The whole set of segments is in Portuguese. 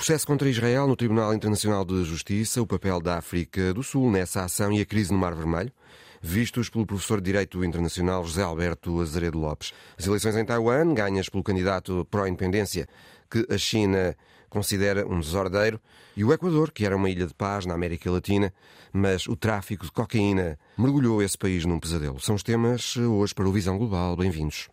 Processo contra Israel no Tribunal Internacional de Justiça, o papel da África do Sul nessa ação e a crise no Mar Vermelho, vistos pelo professor de Direito Internacional José Alberto Azeredo Lopes. As eleições em Taiwan, ganhas pelo candidato pró-independência, que a China considera um desordeiro, e o Equador, que era uma ilha de paz na América Latina, mas o tráfico de cocaína mergulhou esse país num pesadelo. São os temas hoje para o Visão Global. Bem-vindos.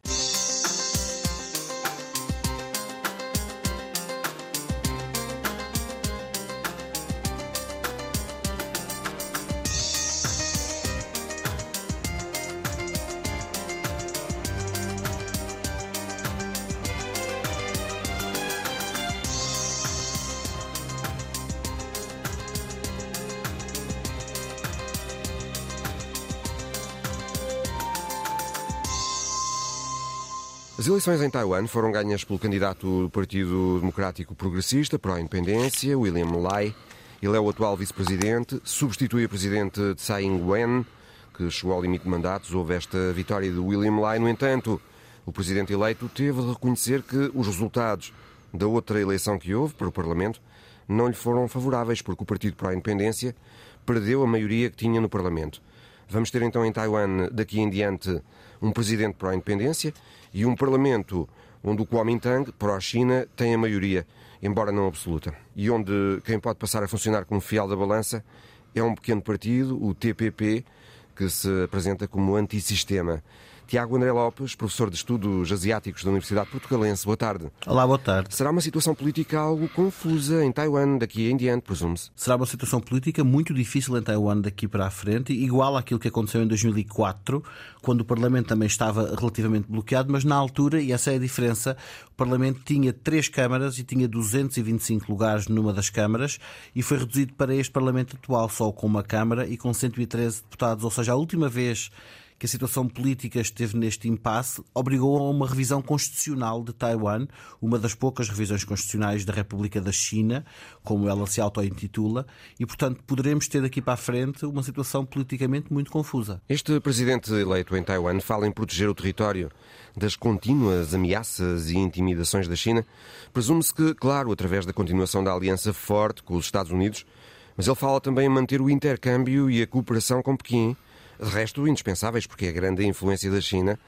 Eleições em Taiwan foram ganhas pelo candidato do Partido Democrático Progressista para a Independência, William Lai. Ele é o atual vice-presidente, substitui o presidente Tsai Ing-wen, que chegou ao limite de mandatos. Houve esta vitória de William Lai. No entanto, o presidente eleito teve de reconhecer que os resultados da outra eleição que houve para o Parlamento não lhe foram favoráveis, porque o Partido para a Independência perdeu a maioria que tinha no Parlamento. Vamos ter então em Taiwan, daqui em diante, um presidente para a independência e um parlamento onde o Kuomintang, pró-China, tem a maioria, embora não absoluta. E onde quem pode passar a funcionar como fiel da balança é um pequeno partido, o TPP, que se apresenta como antissistema. Tiago André Lopes, professor de Estudos Asiáticos da Universidade Portugalense. Boa tarde. Olá, boa tarde. Será uma situação política algo confusa em Taiwan daqui em diante, presume-se? Será uma situação política muito difícil em Taiwan daqui para a frente, igual àquilo que aconteceu em 2004, quando o Parlamento também estava relativamente bloqueado, mas na altura, e essa é a diferença, o Parlamento tinha três câmaras e tinha 225 lugares numa das câmaras e foi reduzido para este Parlamento atual, só com uma câmara e com 113 deputados. Ou seja, a última vez que a situação política esteve neste impasse obrigou a uma revisão constitucional de Taiwan, uma das poucas revisões constitucionais da República da China, como ela se auto-intitula, e, portanto, poderemos ter daqui para a frente uma situação politicamente muito confusa. Este presidente eleito em Taiwan fala em proteger o território das contínuas ameaças e intimidações da China. Presume-se que, claro, através da continuação da aliança forte com os Estados Unidos, mas ele fala também em manter o intercâmbio e a cooperação com Pequim de resto, indispensáveis, porque é a grande influência da China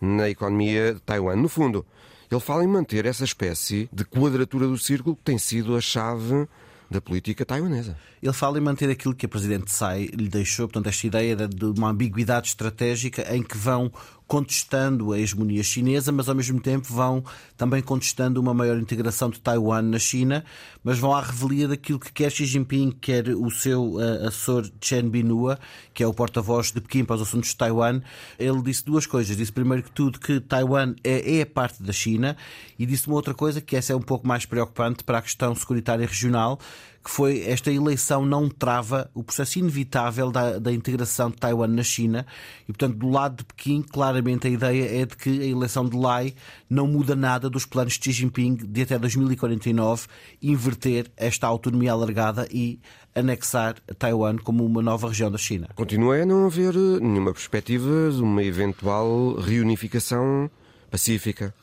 na economia de Taiwan. No fundo, ele fala em manter essa espécie de quadratura do círculo que tem sido a chave da política taiwanesa. Ele fala em manter aquilo que a Presidente Tsai lhe deixou, portanto, esta ideia de uma ambiguidade estratégica em que vão contestando a hegemonia chinesa, mas ao mesmo tempo vão também contestando uma maior integração de Taiwan na China, mas vão à revelia daquilo que quer Xi Jinping, quer o seu uh, assessor Chen Binua, que é o porta-voz de Pequim para os assuntos de Taiwan. Ele disse duas coisas. Disse primeiro que tudo que Taiwan é, é parte da China e disse uma outra coisa que essa é um pouco mais preocupante para a questão securitária regional, que foi esta eleição não trava o processo inevitável da, da, integração de Taiwan na China e, portanto, do lado de Pequim, claramente a ideia é de que a eleição de Lai não muda nada dos planos de Xi Jinping de até 2049 inverter esta autonomia alargada e anexar Taiwan como uma nova região da China. Continua a não haver nenhuma perspectiva de uma eventual reunificação pacífica.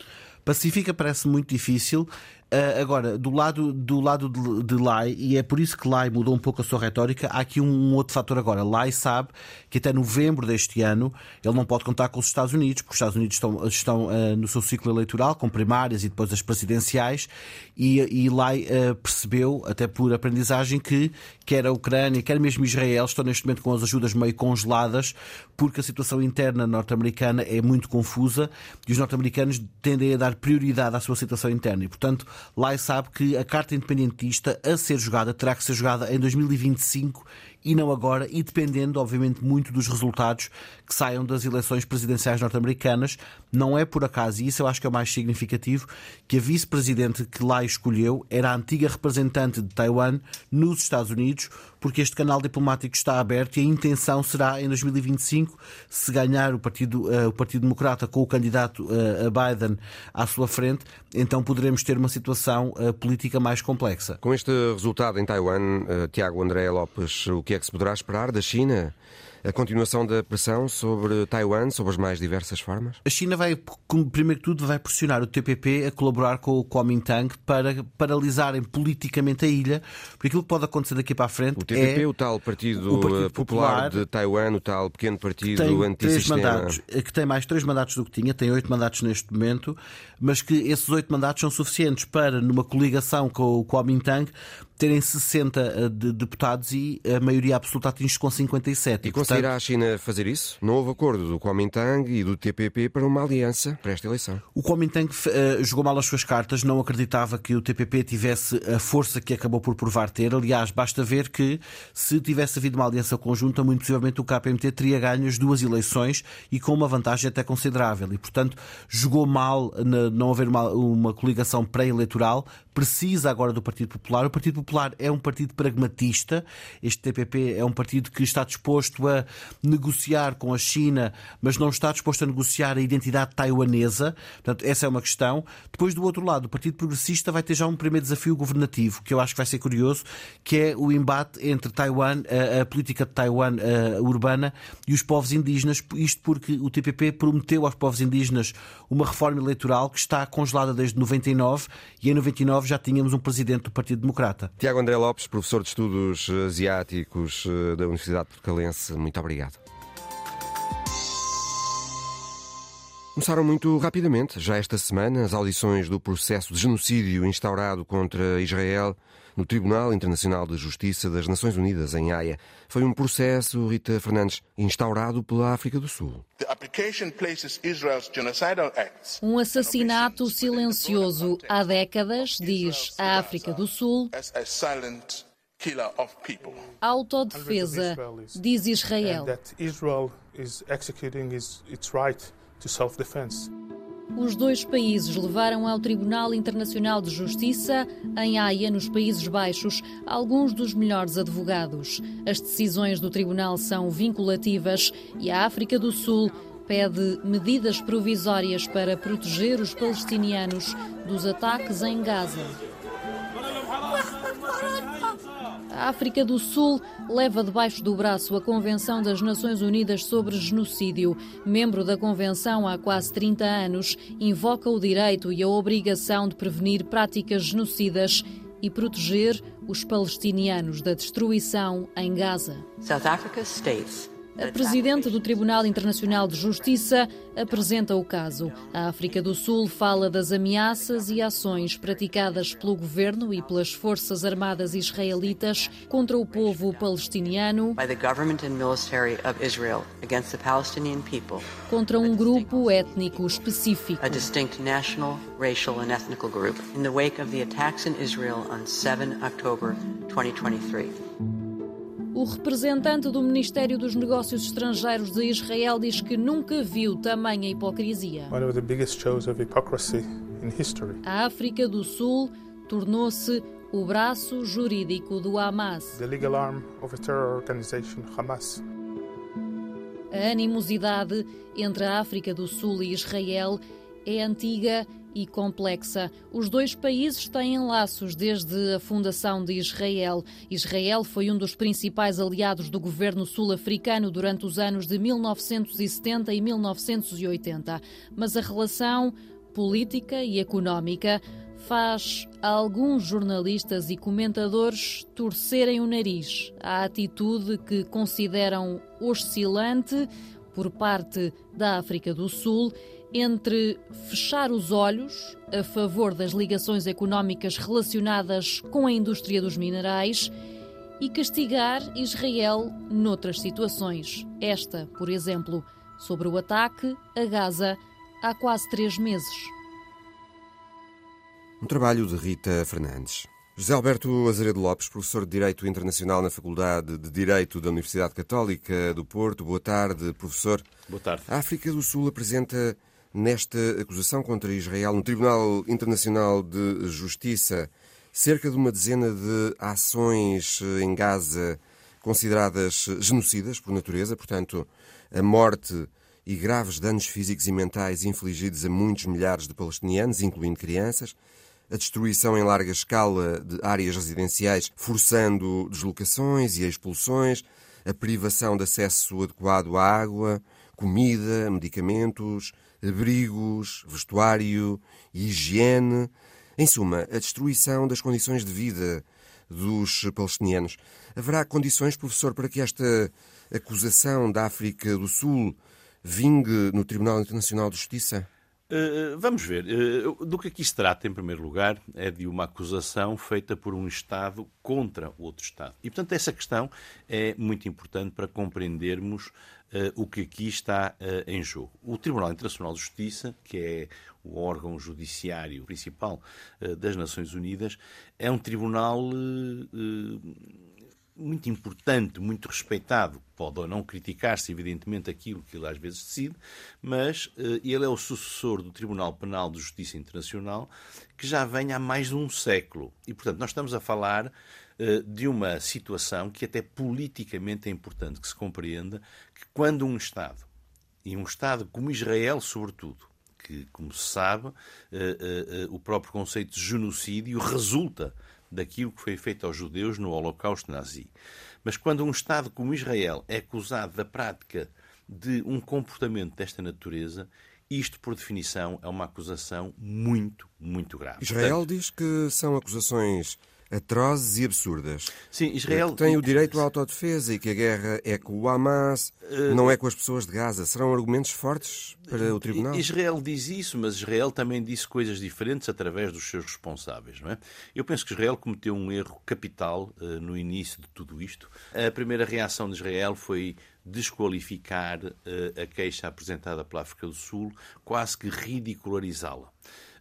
Pacífica parece muito difícil. Uh, agora, do lado, do lado de, de Lai, e é por isso que Lai mudou um pouco a sua retórica, há aqui um, um, outro fator agora. Lai sabe que até novembro deste ano ele não pode contar com os Estados Unidos, porque os Estados Unidos estão, estão uh, no seu ciclo eleitoral, com primárias e depois as presidenciais, e, e Lai uh, percebeu, até por aprendizagem, que quer a Ucrânia, quer mesmo Israel, estão neste momento com as ajudas meio congeladas, porque a situação interna norte-americana é muito confusa e os norte-americanos tendem a dar prioridade à sua situação interna. E, portanto, Lai sabe que a carta independentista a ser jogada terá que ser jogada em 2025 e não agora, e dependendo, obviamente, muito dos resultados que saiam das eleições presidenciais norte-americanas. Não é por acaso, e isso eu acho que é o mais significativo, que a vice-presidente que lá escolheu era a antiga representante de Taiwan nos Estados Unidos, porque este canal diplomático está aberto e a intenção será em 2025, se ganhar o Partido, uh, o partido Democrata com o candidato uh, Biden à sua frente, então poderemos ter uma situação uh, política mais complexa. Com este resultado em Taiwan, Tiago André Lopes, o que é que se poderá esperar da China? A continuação da pressão sobre Taiwan, sobre as mais diversas formas? A China vai, primeiro que tudo, vai pressionar o TPP a colaborar com o Kuomintang para paralisarem politicamente a ilha, porque aquilo que pode acontecer daqui para a frente o TPP, é... o tal Partido, o partido Popular, Popular, de Taiwan, o tal pequeno partido tem antissistema... mandatos, que tem mais três mandatos do que tinha, tem oito mandatos neste momento, mas que esses oito mandatos são suficientes para, numa coligação com o Kuomintang, terem 60 eh, de deputados e a maioria absoluta atinge com 57. E, e conseguirá portanto, a China fazer isso? Não houve acordo do Kuomintang e do TPP para uma aliança para esta eleição. O Kuomintang uh, jogou mal as suas cartas, não acreditava que o TPP tivesse a força que acabou por provar ter. Aliás, basta ver que se tivesse havido uma aliança conjunta, muito possivelmente o KPMT teria ganho as duas eleições e com uma vantagem até considerável. E, portanto, jogou mal na, não haver uma, uma coligação pré-eleitoral. Precisa agora do Partido Popular. O Partido Popular é um partido pragmatista. Este TPP é um partido que está disposto a negociar com a China, mas não está disposto a negociar a identidade taiwanesa. Portanto, essa é uma questão. Depois, do outro lado, o Partido Progressista vai ter já um primeiro desafio governativo, que eu acho que vai ser curioso, que é o embate entre Taiwan, a, a política de Taiwan a, urbana e os povos indígenas. Isto porque o TPP prometeu aos povos indígenas uma reforma eleitoral que está congelada desde 99 e em 99 já tínhamos um presidente do Partido Democrata. Tiago André Lopes, professor de Estudos Asiáticos eh, da Universidade Portugalense, muito obrigado. Começaram muito rapidamente, já esta semana, as audições do processo de genocídio instaurado contra Israel no Tribunal Internacional de Justiça das Nações Unidas, em Haia. Foi um processo, Rita Fernandes, instaurado pela África do Sul. Um assassinato silencioso há décadas, diz a África do Sul. Autodefesa, diz Israel. Os dois países levaram ao Tribunal Internacional de Justiça, em Haia, nos Países Baixos, alguns dos melhores advogados. As decisões do tribunal são vinculativas e a África do Sul pede medidas provisórias para proteger os palestinianos dos ataques em Gaza. A África do Sul leva debaixo do braço a Convenção das Nações Unidas sobre Genocídio. Membro da Convenção há quase 30 anos, invoca o direito e a obrigação de prevenir práticas genocidas e proteger os palestinianos da destruição em Gaza. South Africa states a presidente do Tribunal Internacional de Justiça apresenta o caso. A África do Sul fala das ameaças e ações praticadas pelo governo e pelas forças armadas israelitas contra o povo palestiniano, contra um grupo étnico específico. A distinct national, racial and ethnic group in the wake of the attacks in Israel on 7 October 2023. O representante do Ministério dos Negócios Estrangeiros de Israel diz que nunca viu tamanha hipocrisia. A África do Sul tornou-se o braço jurídico do Hamas. A animosidade entre a África do Sul e Israel é antiga e complexa. Os dois países têm laços desde a fundação de Israel. Israel foi um dos principais aliados do governo sul-africano durante os anos de 1970 e 1980. Mas a relação política e económica faz alguns jornalistas e comentadores torcerem o nariz à atitude que consideram oscilante por parte da África do Sul entre fechar os olhos a favor das ligações económicas relacionadas com a indústria dos minerais e castigar Israel noutras situações. Esta, por exemplo, sobre o ataque a Gaza há quase três meses. Um trabalho de Rita Fernandes. José Alberto Azeredo Lopes, professor de Direito Internacional na Faculdade de Direito da Universidade Católica do Porto. Boa tarde, professor. Boa tarde. A África do Sul apresenta nesta acusação contra Israel no Tribunal Internacional de Justiça cerca de uma dezena de ações em Gaza consideradas genocidas por natureza, portanto, a morte e graves danos físicos e mentais infligidos a muitos milhares de palestinianos, incluindo crianças, a destruição em larga escala de áreas residenciais, forçando deslocações e expulsões, a privação de acesso adequado à água, comida, medicamentos, abrigos, vestuário higiene. Em suma, a destruição das condições de vida dos palestinianos. Haverá condições, professor, para que esta acusação da África do Sul vingue no Tribunal Internacional de Justiça? Uh, vamos ver. Uh, do que aqui se trata, em primeiro lugar, é de uma acusação feita por um Estado contra outro Estado. E, portanto, essa questão é muito importante para compreendermos o que aqui está em jogo. O Tribunal Internacional de Justiça, que é o órgão judiciário principal das Nações Unidas, é um tribunal muito importante, muito respeitado. Pode ou não criticar-se, evidentemente, aquilo que ele às vezes decide, mas ele é o sucessor do Tribunal Penal de Justiça Internacional, que já vem há mais de um século. E, portanto, nós estamos a falar de uma situação que até politicamente é importante que se compreenda que quando um Estado, e um Estado como Israel, sobretudo, que, como se sabe, uh, o próprio conceito de genocídio resulta daquilo que foi feito aos judeus no Holocausto nazi. Mas quando um Estado como Israel é acusado da prática de um comportamento desta natureza, isto, por definição, é uma acusação muito, muito grave. Israel Portanto, diz que são acusações atrozes e absurdas. Sim, Israel que tem o direito à autodefesa e que a guerra é com o Hamas, uh... não é com as pessoas de Gaza. Serão argumentos fortes para o tribunal? Israel diz isso, mas Israel também disse coisas diferentes através dos seus responsáveis, não é? Eu penso que Israel cometeu um erro capital uh, no início de tudo isto. A primeira reação de Israel foi desqualificar uh, a queixa apresentada pela África do Sul, quase que ridicularizá-la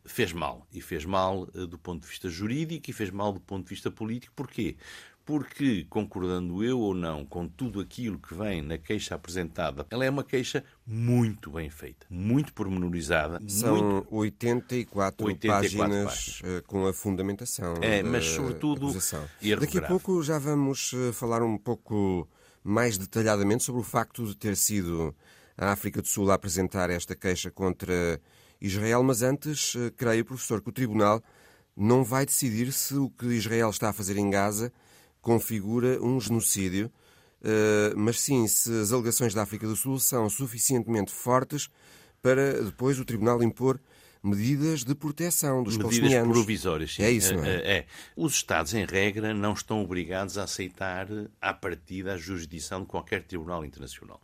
fez mal. E fez mal uh, do ponto de vista jurídico e fez mal do ponto de vista político. Porquê? Porque, concordando eu ou não com tudo aquilo que vem na queixa apresentada, ela é uma queixa muito bem feita, muito pormenorizada. São muito... 84, 84 páginas, páginas, eh, com a fundamentação. É, mas sobretudo. Daqui a pouco já vamos eh, falar um pouco mais detalhadamente sobre o facto de ter sido a África do Sul a apresentar esta queixa contra Israel, mas antes, eh, creio, professor, que o Tribunal não vai decidir se o que Israel está a fazer em Gaza configura um genocídio, eh, mas sim se as alegações da África do Sul são suficientemente fortes para depois o Tribunal impor medidas de proteção dos medidas provisórias, sim. É isso, não é? é? é? Os Estados, em regra, não estão obrigados a aceitar à partida a jurisdição de qualquer tribunal internacional.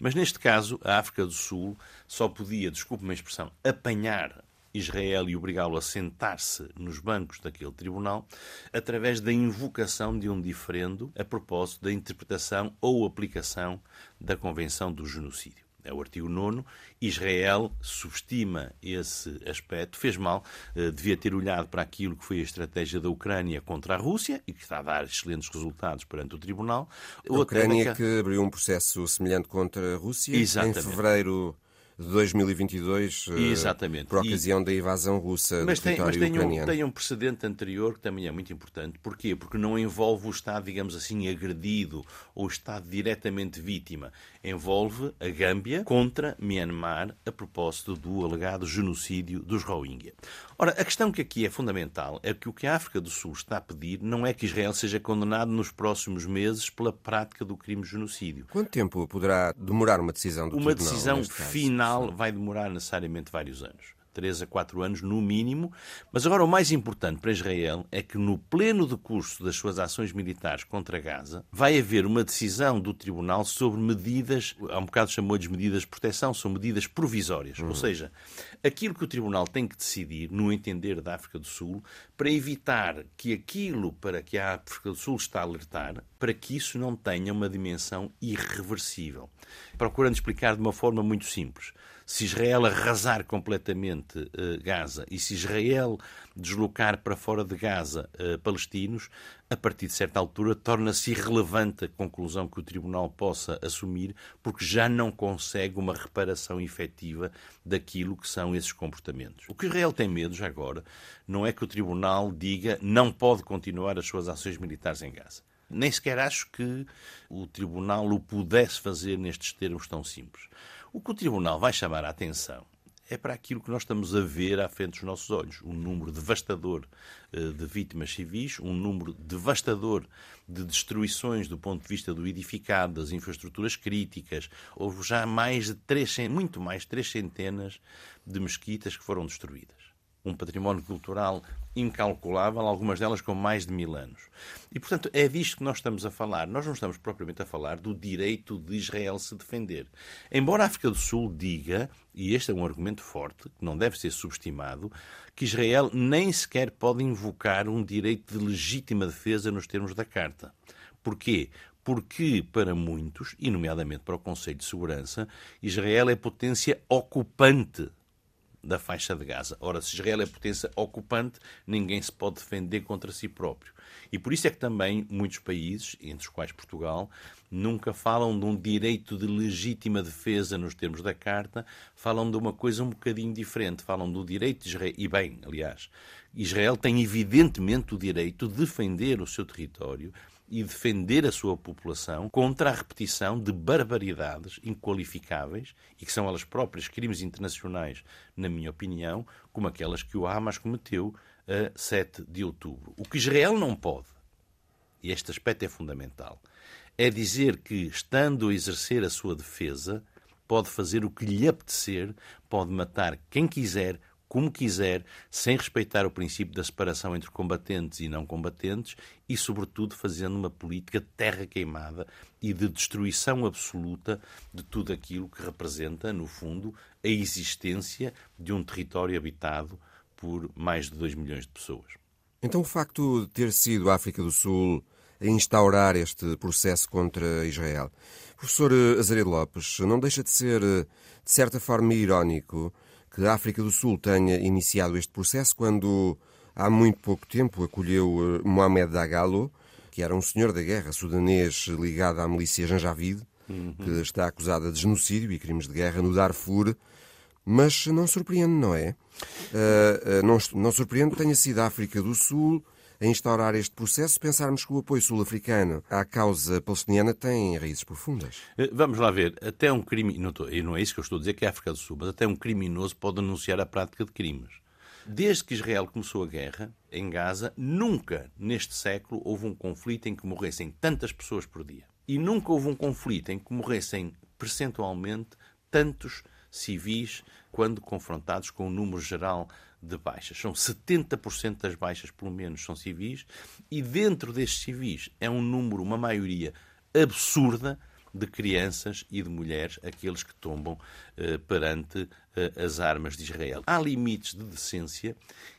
Mas neste caso, a África do Sul só podia, desculpe-me a expressão, apanhar Israel e obrigá-lo a sentar-se nos bancos daquele tribunal através da invocação de um diferendo a propósito da interpretação ou aplicação da Convenção do Genocídio é o artigo 9. Israel subestima esse aspecto, fez mal, eh, devia ter olhado para aquilo que foi a estratégia da Ucrânia contra a Rússia e que está a dar excelentes resultados perante o Tribunal. A Ucrânia que abriu um processo semelhante contra a Rússia Exatamente. em fevereiro de 2022, eh, Exatamente. por ocasião e... da invasão russa mas do tem, território mas tem ucraniano. Um, tem um precedente anterior que também é muito importante. Porquê? Porque não envolve o Estado, digamos assim, agredido ou o Estado diretamente vítima. Envolve a Gâmbia contra Myanmar a propósito do alegado genocídio dos Rohingya. Ora, a questão que aqui é fundamental é que o que a África do Sul está a pedir não é que Israel seja condenado nos próximos meses pela prática do crime de genocídio. Quanto tempo poderá demorar uma decisão do uma tribunal? Uma decisão final vai demorar necessariamente vários anos. 3 a 4 anos no mínimo. Mas agora o mais importante para Israel é que no pleno decurso das suas ações militares contra Gaza vai haver uma decisão do tribunal sobre medidas, há um bocado chamou-lhes medidas de proteção, são medidas provisórias. Uhum. Ou seja, aquilo que o tribunal tem que decidir, no entender da África do Sul, para evitar que aquilo para que a África do Sul está a alertar, para que isso não tenha uma dimensão irreversível. Procurando explicar de uma forma muito simples se Israel arrasar completamente uh, Gaza e se Israel deslocar para fora de Gaza uh, palestinos, a partir de certa altura torna-se irrelevante a conclusão que o Tribunal possa assumir, porque já não consegue uma reparação efetiva daquilo que são esses comportamentos. O que Israel tem medo, já agora, não é que o Tribunal diga não pode continuar as suas ações militares em Gaza. Nem sequer acho que o Tribunal o pudesse fazer nestes termos tão simples. O que o Tribunal vai chamar a atenção é para aquilo que nós estamos a ver à frente dos nossos olhos. Um número devastador eh, de vítimas civis, um número devastador de destruições do ponto de vista do edificado, das infraestruturas críticas. Houve já mais de três, muito mais de três centenas de mesquitas que foram destruídas um património cultural incalculável, algumas delas com mais de mil anos. E, portanto, é disto que nós estamos a falar. Nós não estamos propriamente a falar do direito de Israel se defender. Embora a África do Sul diga, e este é um argumento forte, que não deve ser subestimado, que Israel nem sequer pode invocar um direito de legítima defesa nos termos da Carta. Porquê? Porque, para muitos, e nomeadamente para o Conselho de Segurança, Israel é potência ocupante da faixa de Gaza. Ora, se Israel é potência ocupante, ninguém se pode defender contra si próprio. E por isso é que também muitos países, entre os quais Portugal, nunca falam de um direito de legítima defesa nos termos da Carta, falam de uma coisa um bocadinho diferente. Falam do direito de Israel. E bem, aliás, Israel tem evidentemente o direito de defender o seu território e defender a sua população contra a repetição de barbaridades inqualificáveis e que são elas próprias crimes internacionais, na minha opinião, como aquelas que o Hamas cometeu a 7 de outubro. O que Israel não pode, e este aspecto é fundamental, é dizer que, estando a exercer a sua defesa, pode fazer o que lhe apetecer, pode matar quem quiser, como quiser, sem respeitar o princípio da separação entre combatentes e não combatentes e, sobretudo, fazendo uma política de terra queimada e de destruição absoluta de tudo aquilo que representa, no fundo, a existência de um território habitado por mais de 2 milhões de pessoas. Então, o facto de ter sido a África do Sul a instaurar este processo contra Israel. Professor Azaredo Lopes, não deixa de ser, de certa forma, irónico que a África do Sul tenha iniciado este processo quando há muito pouco tempo acolheu eh, Mohamed Dagalo, que era um senhor da guerra sudanês ligado à milícia Janjavid, uhum. que está acusada de genocídio e crimes de guerra no Darfur, mas não surpreende, não é? Uh, uh, não, não surpreende que tenha sido a África do Sul a instaurar este processo, pensarmos que o apoio sul-africano à causa palestiniana tem raízes profundas. Eh, vamos lá ver, até um crime, não, estou, não é isso que eu estou a dizer que é a África do Sul, mas até um criminoso pode anunciar a prática de crimes. Desde que Israel começou a guerra em Gaza, nunca neste século houve um conflito em que morressem tantas pessoas por dia. E nunca houve um conflito em que morressem percentualmente tantos civis quando confrontados com o número geral de baixas. São 70% das baixas, pelo menos, são civis, e dentro destes civis é um número, uma maioria absurda de crianças e de mulheres, aqueles que tombam eh, perante eh, as armas de Israel. Há limites de decência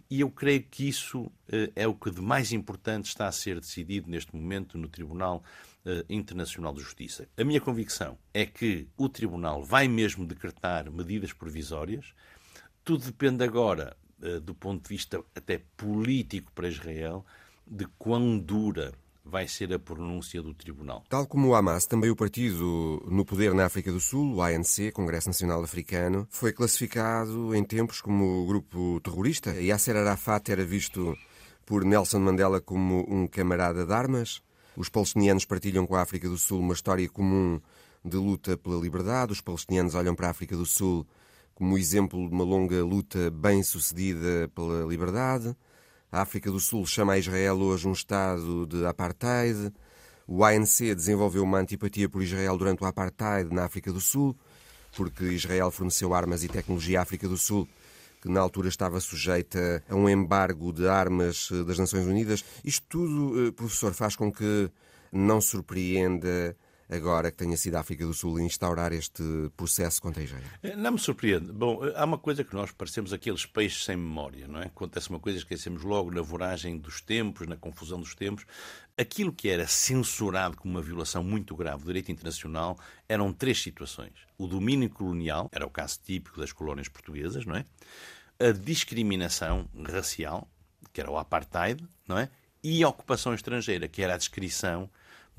e eu creio que isso eh, é o que de mais importante está a ser decidido neste momento no Tribunal eh, Internacional de Justiça. A minha convicção é que o Tribunal vai mesmo decretar medidas provisórias. Tudo depende agora do ponto de vista até político para Israel, de quão dura vai ser a pronúncia do tribunal. Tal como o Hamas, também o partido no poder na África do Sul, o ANC, Congresso Nacional Africano, foi classificado em tempos como grupo terrorista. Yasser Arafat era visto por Nelson Mandela como um camarada de armas. Os palestinianos partilham com a África do Sul uma história comum de luta pela liberdade. Os palestinianos olham para a África do Sul como exemplo de uma longa luta bem sucedida pela liberdade. A África do Sul chama a Israel hoje um Estado de apartheid. O ANC desenvolveu uma antipatia por Israel durante o apartheid na África do Sul, porque Israel forneceu armas e tecnologia à África do Sul, que na altura estava sujeita a um embargo de armas das Nações Unidas. Isto tudo, eh, professor, faz com que não surpreenda agora que tenha sido a África do Sul instaurar este processo contra Israel? Eh, não me surpreende. Bom, eh, há uma coisa que nós parecemos aqueles peixes sem memória, não é? Acontece uma coisa, esquecemos logo na voragem dos tempos, na confusão dos tempos. Aquilo que era censurado como uma violação muito grave do direito internacional eram três situações. O domínio colonial, era o caso típico das colónias portuguesas, não é? A discriminação racial, que era o apartheid, não é? E a ocupação estrangeira, que era a descrição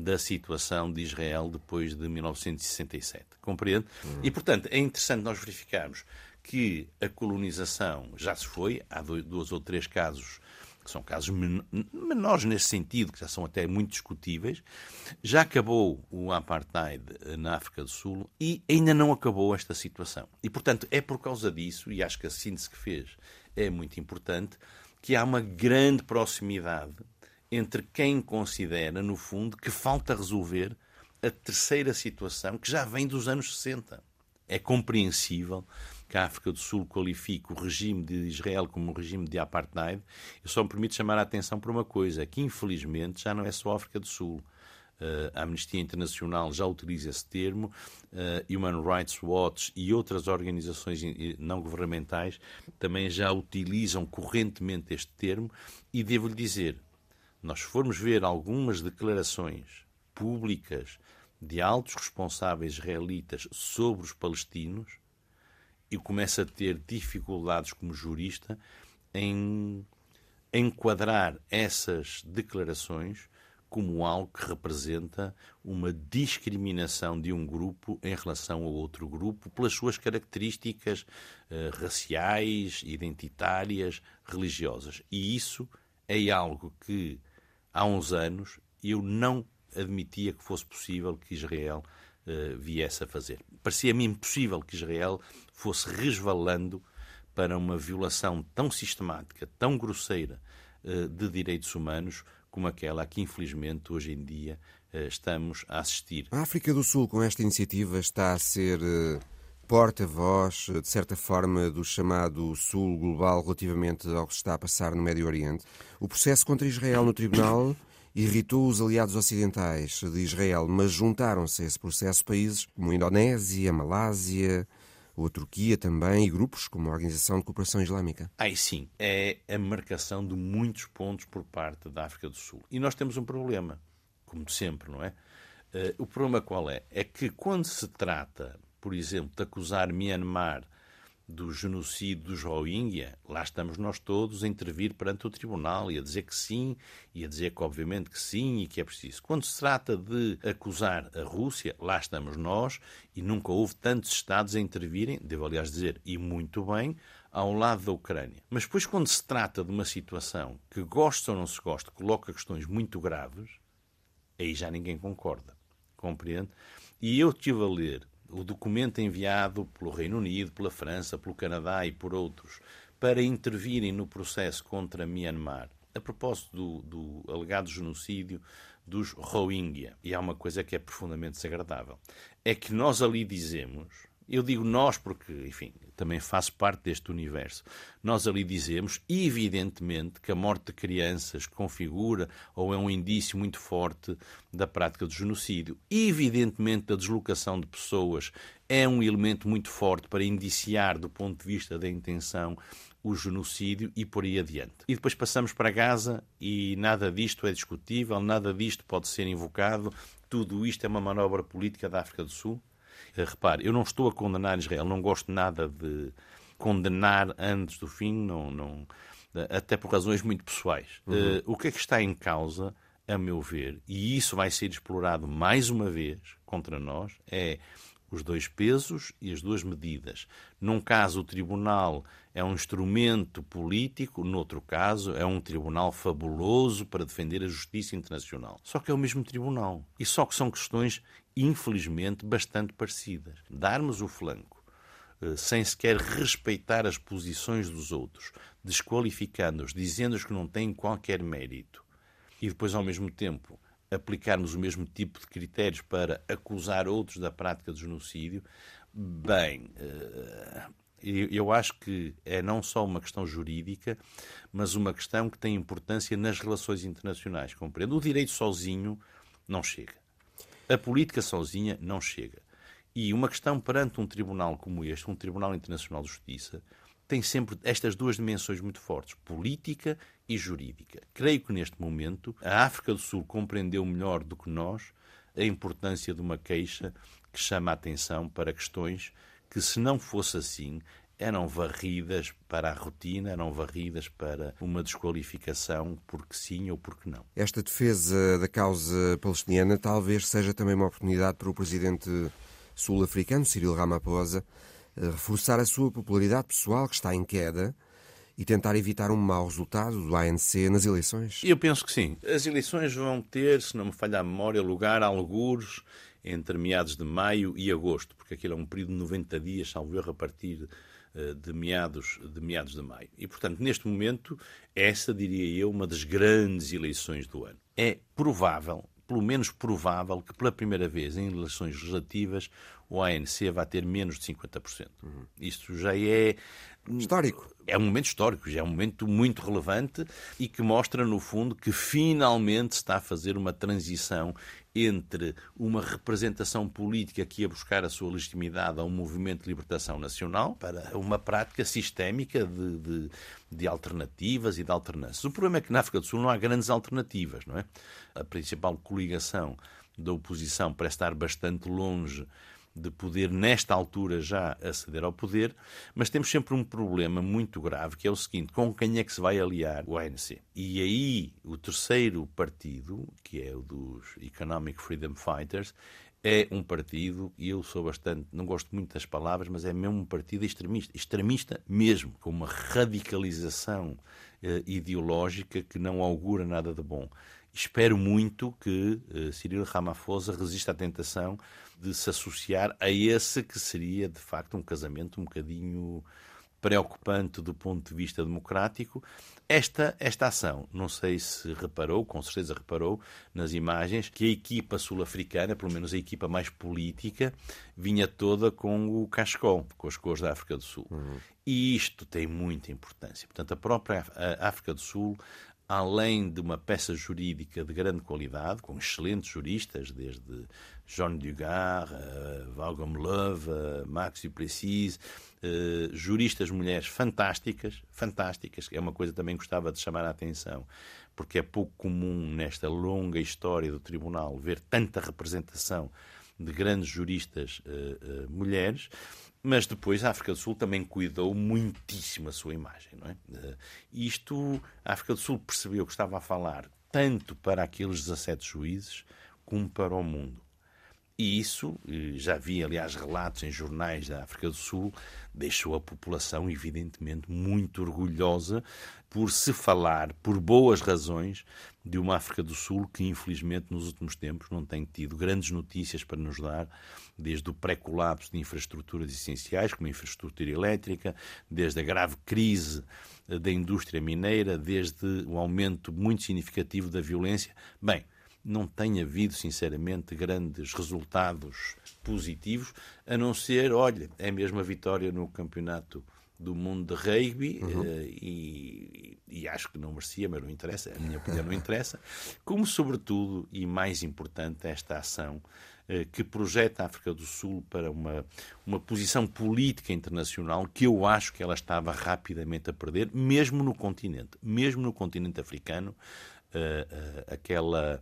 da situação de Israel depois de 1967. Compreende? Uhum. E, portanto, é interessante nós verificarmos que a colonização já se foi, há dois ou três casos que são casos menores nesse sentido, que já são até muito discutíveis. Já acabou o apartheid na África do Sul e ainda não acabou esta situação. E, portanto, é por causa disso, e acho que a síntese que fez é muito importante, que há uma grande proximidade entre quem considera, no fundo, que falta resolver a terceira situação que já vem dos anos 60. É compreensível que a África do Sul qualifique o regime de Israel como um regime de apartheid. Eu só me permito chamar a atenção para uma coisa, que infelizmente já não é só a África do Sul. Uh, a Amnistia Internacional já utiliza esse termo, uh, Human Rights Watch e outras organizações não governamentais também já utilizam correntemente este termo, e devo-lhe dizer, nós formos ver algumas declarações públicas de altos responsáveis israelitas sobre os palestinos, eu começo a ter dificuldades como jurista em enquadrar essas declarações como algo que representa uma discriminação de um grupo em relação a outro grupo pelas suas características uh, raciais, identitárias, religiosas. E isso é algo que há uns anos eu não admitia que fosse possível que Israel uh, viesse a fazer. Parecia-me impossível que Israel fosse resvalando para uma violação tão sistemática, tão grosseira uh, de direitos humanos como aquela a que, infelizmente, hoje em dia uh, estamos a assistir. A África do Sul, com esta iniciativa, está a ser porta-voz, de certa forma, do chamado Sul global relativamente ao que se está a passar no Médio Oriente. O processo contra Israel no Tribunal irritou os aliados ocidentais de Israel, mas juntaram-se a esse processo países como a Indonésia, a Malásia, a Turquia também e grupos como a Organização de Cooperação Islâmica. Aí sim, é a marcação de muitos pontos por parte da África do Sul. E nós temos um problema, como sempre, não é? Uh, o problema qual é? É que quando se trata, por exemplo, de acusar Myanmar do genocídio dos Rohingya, lá estamos nós todos a intervir perante o tribunal e a dizer que sim, e a dizer que obviamente que sim e que é preciso. Quando se trata de acusar a Rússia, lá estamos nós e nunca houve tantos Estados a intervirem, devo aliás dizer, e muito bem, ao lado da Ucrânia. Mas depois, quando se trata de uma situação que, gosta ou não se gosta, coloca questões muito graves, aí já ninguém concorda. Compreende? E eu estive a ler o documento enviado pelo Reino Unido, pela França, pelo Canadá e por outros para intervirem no processo contra Myanmar, a propósito do, do alegado genocídio dos Rohingya. E há uma coisa que é profundamente desagradável: é que nós ali dizemos eu digo nós porque, enfim, também faço parte deste universo. Nós ali dizemos, evidentemente, que a morte de crianças configura ou é um indício muito forte da prática do genocídio. Evidentemente, a deslocação de pessoas é um elemento muito forte para indiciar, do ponto de vista da intenção, o genocídio e por aí adiante. E depois passamos para Gaza e nada disto é discutível, nada disto pode ser invocado, tudo isto é uma manobra política da África do Sul repare, eu não estou a condenar Israel, não gosto nada de condenar antes do fim, não, não, eh, até por razões muito pessoais. Uhum. Uh, o que é que está em causa, a meu ver, e isso vai ser explorado mais uma vez contra nós, é os dois pesos e as duas medidas. Num caso, o tribunal é um instrumento político, noutro caso, é um tribunal fabuloso para defender a justiça internacional. Só que é o mesmo tribunal. E só que são questões, infelizmente, bastante parecidas. Darmos o flanco eh, sem sequer respeitar as posições dos outros, desqualificando-os, dizendo-os que não têm qualquer mérito, e depois, ao mesmo tempo, aplicarmos o mesmo tipo de critérios para acusar outros da prática de genocídio, bem, eh, eu acho que é não só uma questão jurídica, mas uma questão que tem importância nas relações internacionais. Compreendo? O direito sozinho não chega. A política sozinha não chega. E uma questão perante um tribunal como este, um Tribunal Internacional de Justiça, tem sempre estas duas dimensões muito fortes, política e jurídica. Creio que neste momento a África do Sul compreendeu melhor do que nós a importância de uma queixa que chama a atenção para questões que, se não fosse assim, eram varridas para a rotina, eram varridas para uma desqualificação porque sim ou porque não. Esta defesa da causa palestiniana talvez seja também uma oportunidade para o presidente sul-africano, Cyril Ramaphosa, reforçar a sua popularidade pessoal que está em queda e tentar evitar um mau resultado do ANC nas eleições? Eu penso que sim. As eleições vão ter, se não me falha a memória, lugar a algures entre meados de maio e agosto, porque aquilo é um período de 90 dias, salvo erro, a partir eh, de meados, de meados de maio. E, portanto, neste momento, essa, diria eu, uma das grandes eleições do ano. É provável, pelo menos provável, que pela primeira vez em eleições legislativas o ANC vai ter menos de 50%. Uhum. Isto já é Histórico. É um momento histórico, já é um momento muito relevante e que mostra, no fundo, que finalmente está a fazer uma transição entre uma representação política que ia buscar a sua legitimidade a um movimento de libertação nacional para uma prática sistémica de, de, de alternativas e de alternâncias. O problema é que na África do Sul não há grandes alternativas, não é? A principal coligação da oposição parece estar bastante longe de poder, nesta altura, já aceder ao poder, mas temos sempre um problema muito grave, que é o seguinte: com quem é que se vai aliar o ANC? E aí, o terceiro partido, que é o dos Economic Freedom Fighters, é um partido, e eu sou bastante, não gosto muito das palavras, mas é mesmo um partido extremista, extremista mesmo, com uma radicalização eh, ideológica que não augura nada de bom. Espero muito que eh, Cyril Ramaphosa resista à tentação de se associar a esse que seria, de facto, um casamento um bocadinho preocupante do ponto de vista democrático. Esta, esta ação, não sei se reparou, com certeza reparou nas imagens, que a equipa sul-africana, pelo menos a equipa mais política, vinha toda com o cascol, com as cores da África do Sul. Uhum. E isto tem muita importância. Portanto, a própria África do Sul além de uma peça jurídica de grande qualidade, com excelentes juristas, desde John Dugard, uh, Vaughan Love, uh, Max Duplessis, uh, juristas mulheres fantásticas, fantásticas, que é uma coisa que também gostava de chamar a atenção, porque é pouco comum nesta longa história do Tribunal ver tanta representação de grandes juristas uh, uh, mulheres, mas depois a África do Sul também cuidou muitíssimo a sua imagem. Não é? Uh, isto, a África do Sul percebeu que estava a falar tanto para aqueles 17 juízes como para o mundo. E isso, já vi, aliás, relatos em jornais da África do Sul, deixou a população, evidentemente, muito orgulhosa por se falar, por boas razões, de uma África do Sul que, infelizmente, nos últimos tempos não tem tido grandes notícias para nos dar, desde o pré-colapso de infraestruturas essenciais, como a infraestrutura elétrica, desde a grave crise da indústria mineira, desde o aumento muito significativo da violência. Bem, não tem havido, sinceramente, grandes resultados positivos, a não ser, olha, é mesmo a vitória no campeonato do mundo de rugby uhum. uh, e, e, acho que não merecia, mas não interessa, a minha opinião não interessa, como sobretudo e mais importante esta ação uh, que projeta a África do Sul para uma, uma posição política internacional que eu acho que ela estava rapidamente a perder, mesmo no continente, mesmo no continente africano, aquela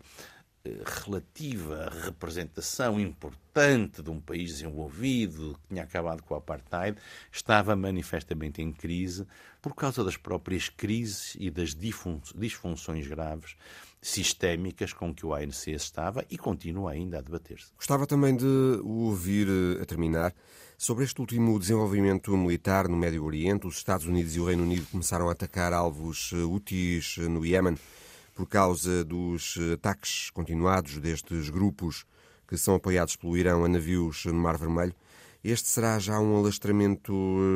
relativa representação importante de um país desenvolvido que tinha acabado com o apartheid estava manifestamente em crise por causa das próprias crises e das disfunções graves sistémicas com que o ANC estava e continua ainda a debater-se. Gostava também de ouvir a terminar sobre este último desenvolvimento militar no Médio Oriente. Os Estados Unidos e o Reino Unido começaram a atacar alvos úteis no Iémen por causa dos ataques continuados destes grupos que são apoiados pelo Irão a navios no Mar Vermelho. Este será já um alastramento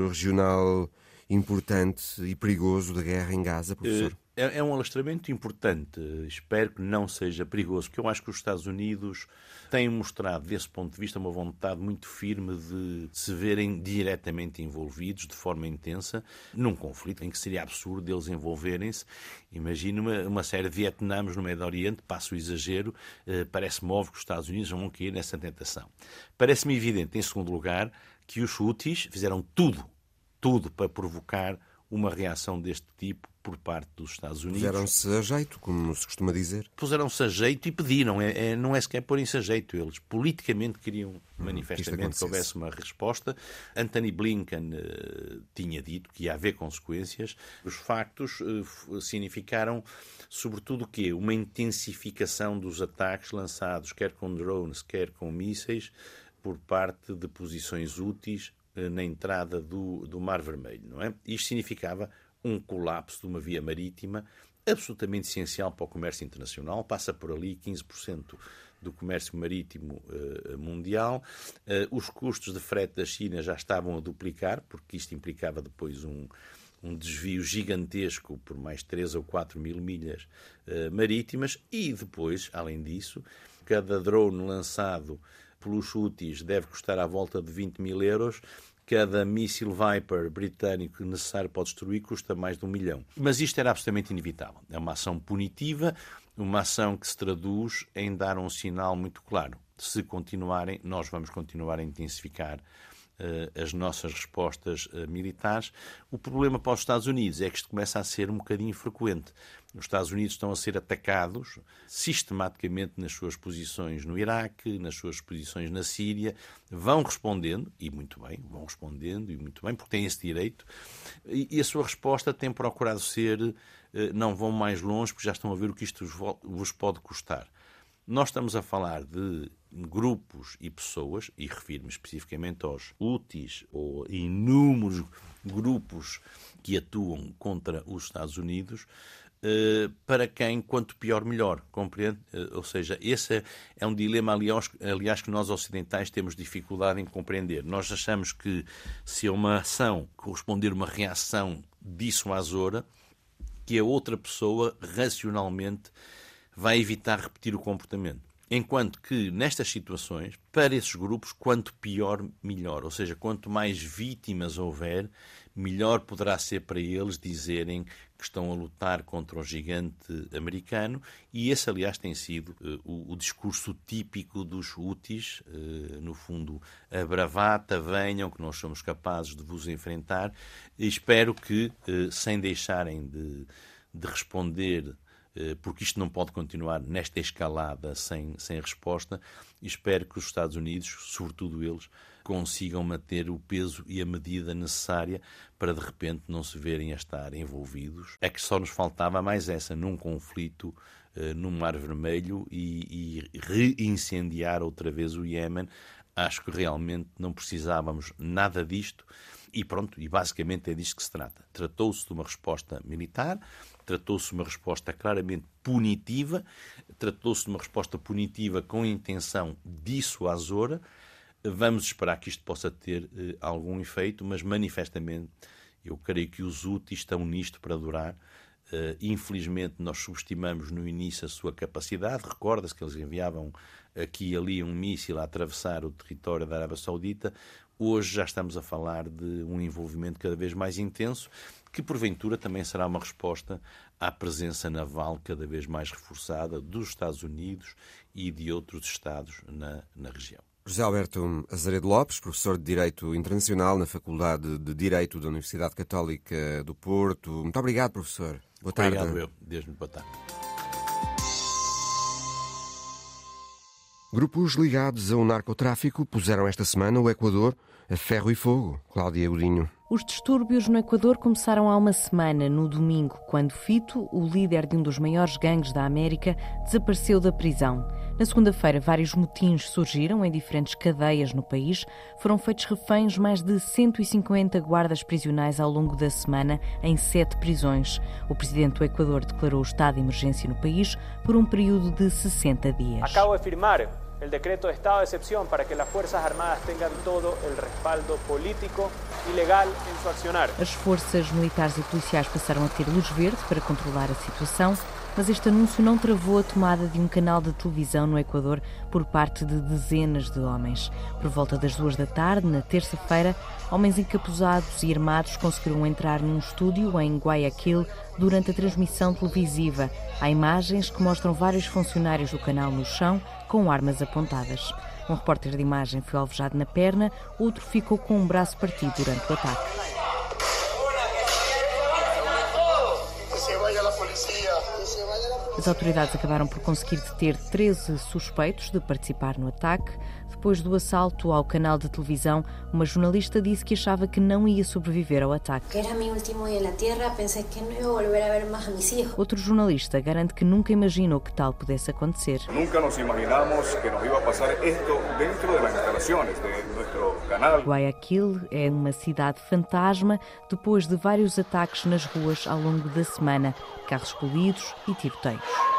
regional importante e perigoso da guerra em Gaza, professor? É, é um alastramento importante. Espero que não seja perigoso, porque eu acho que os Estados Unidos têm mostrado, desse ponto de vista, uma vontade muito firme de se verem diretamente envolvidos, de forma intensa, num conflito em que seria absurdo eles envolverem-se. Imagine uma, uma, série de Vietnãs no Médio Oriente, passo o exagero, eh, parece-me óbvio que os Estados Unidos vão cair nessa tentação. Parece-me evidente, em segundo lugar, que os Houthis fizeram tudo, tudo para provocar uma reação deste tipo por parte dos Estados Unidos. Puseram-se a jeito, como se costuma dizer. Puseram-se a jeito e pediram. É, é, não é sequer porem-se a jeito. Eles politicamente queriam hum, manifestamente que, houvesse uma resposta. Anthony Blinken uh, tinha dito que ia haver consequências. Os factos uh, significaram, sobretudo, o quê? Uma intensificação dos ataques lançados, quer com drones, quer com mísseis, por parte de posições úteis eh, na entrada do, do Mar Vermelho, não é? Isto significava um colapso de uma via marítima absolutamente essencial para o comércio internacional, passa por ali 15% do comércio marítimo uh, mundial. Uh, os custos de frete da China já estavam a duplicar, porque isto implicava depois um, um desvio gigantesco por mais 3 ou 4 mil milhas uh, marítimas. E depois, além disso, cada drone lançado pelos Houthis deve custar à volta de 20 mil euros cada míssil Viper britânico necessário para destruir custa mais de um milhão. Mas isto era absolutamente inevitável. É uma ação punitiva, uma ação que se traduz em dar um sinal muito claro. Se continuarem, nós vamos continuar a intensificar uh, as nossas respostas uh, militares. O problema para os Estados Unidos é que isto começa a ser um bocadinho frequente. Os Estados Unidos estão a ser atacados sistematicamente nas suas posições no Iraque, nas suas posições na Síria, vão respondendo, e muito bem, vão respondendo, e muito bem, porque têm esse direito, e, a sua resposta tem procurado ser eh, não vão mais longe porque já estão a ver o que isto vos pode custar. Nós estamos a falar de grupos e pessoas, e refiro-me especificamente aos úteis ou inúmeros grupos que atuam contra os Estados Unidos, para quem, quanto pior, melhor, compreende? Eh, ou seja, esse é um dilema, aliás, que nós ocidentais temos dificuldade em compreender. Nós achamos que se uma ação corresponder uma reação dissuasora, que a outra pessoa racionalmente vai evitar repetir o comportamento. Enquanto que nestas situações, para esses grupos, quanto pior, melhor. Ou seja, quanto mais vítimas houver, melhor poderá ser para eles dizerem que estão a lutar contra o gigante americano. E esse, aliás, tem sido uh, o, o, discurso típico dos úteis, uh, no fundo, a bravata, venham, que nós somos capazes de vos enfrentar. E espero que, uh, sem deixarem de, de responder eh, porque isto não pode continuar nesta escalada sem, sem resposta, espero que os Estados Unidos, sobretudo eles, consigam manter o peso e a medida necessária para de repente não se verem a estar envolvidos. É que só nos faltava mais essa, num conflito uh, no Mar Vermelho e, e reincendiar outra vez o Iémen. Acho que realmente não precisávamos nada disto e pronto, e basicamente é disto que se trata. Tratou-se de uma resposta militar, tratou-se de uma resposta claramente punitiva, tratou-se de uma resposta punitiva com intenção dissuasora. Vamos esperar que isto possa ter eh, algum efeito, mas manifestamente eu creio que os úteis estão nisto para durar. Uh, infelizmente, nós subestimamos no início a sua capacidade. Recorda-se que eles enviavam aqui e ali um míssil a atravessar o território da Arábia Saudita. Hoje já estamos a falar de um envolvimento cada vez mais intenso que porventura também será uma resposta à presença naval cada vez mais reforçada dos Estados Unidos e de outros Estados na, na região. José Alberto Azaredo Lopes, professor de Direito Internacional na Faculdade de Direito da Universidade Católica do Porto. Muito obrigado, professor. Boa tarde. Obrigado, eu. Desde boa tarde. Grupos ligados ao narcotráfico puseram esta semana o Equador a ferro e fogo. Cláudia Urinho. Os distúrbios no Equador começaram há uma semana, no domingo, quando Fito, o líder de um dos maiores gangues da América, desapareceu da prisão. Na segunda-feira, vários motins surgiram em diferentes cadeias no país. Foram feitos reféns mais de 150 guardas prisionais ao longo da semana em sete prisões. O presidente do Equador declarou o estado de emergência no país por um período de 60 dias. Acabo de firmar el decreto de estado de excepción para que las Fuerzas Armadas tengan todo el respaldo político y legal en su accionar. As forças militares e policiais passaram a ter luz verde para controlar a situação mas este anúncio não travou a tomada de um canal de televisão no Equador por parte de dezenas de homens. Por volta das duas da tarde, na terça-feira, homens encapuzados e armados conseguiram entrar num estúdio em Guayaquil durante a transmissão televisiva. Há imagens que mostram vários funcionários do canal no chão com armas apontadas. Um repórter de imagem foi alvejado na perna, outro ficou com um braço partido durante o ataque. As autoridades acabaram por conseguir deter 13 suspeitos de participar no ataque. Depois do assalto ao canal de televisão, uma jornalista disse que achava que não ia sobreviver ao ataque. Era meu último dia na Terra, pensei que não ia volver a ver mais a meus filhos. Outro jornalista garante que nunca imaginou que tal pudesse acontecer. Nunca nos imaginamos que nos iba a passar isto dentro das instalações de nosso canal. Guayaquil é uma cidade fantasma depois de vários ataques nas ruas ao longo da semana, carros explodidos e tiroteios.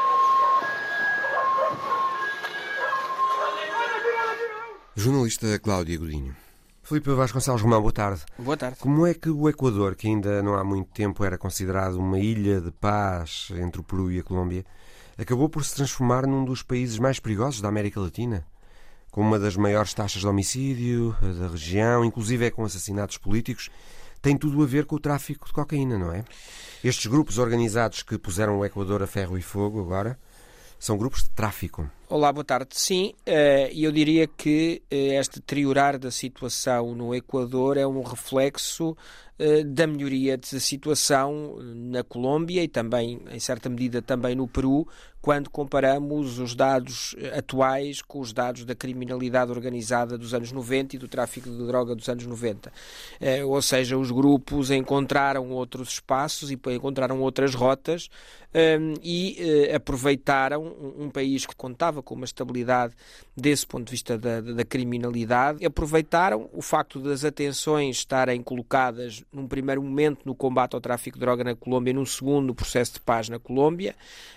Jornalista Cláudia Godinho. Filipe Vasconcelos Romão, boa tarde. Boa tarde. Como é que o Equador, que ainda não há muito tempo era considerado uma ilha de paz entre o Peru e a Colômbia, acabou por se transformar num dos países mais perigosos da América Latina? Com uma das maiores taxas de homicídio da região, inclusive é com assassinatos políticos, tem tudo a ver com o tráfico de cocaína, não é? Estes grupos organizados que puseram o Equador a ferro e fogo agora são grupos de tráfico. Olá, boa tarde. Sim, eh, eu diria que eh, este deteriorar da situação no Equador é um reflexo eh, da melhoria da situação na Colômbia e também, em certa medida, também no Peru, quando comparamos os dados atuais com os dados da criminalidade organizada dos anos 90 e do tráfico de droga dos anos 90. Ou seja, os grupos encontraram outros espaços e encontraram outras rotas e aproveitaram um país que contava com uma estabilidade desse ponto de vista da, da criminalidade, aproveitaram o facto das atenções estarem colocadas num primeiro momento no combate ao tráfico de droga na Colômbia, num segundo no processo de paz na Colômbia.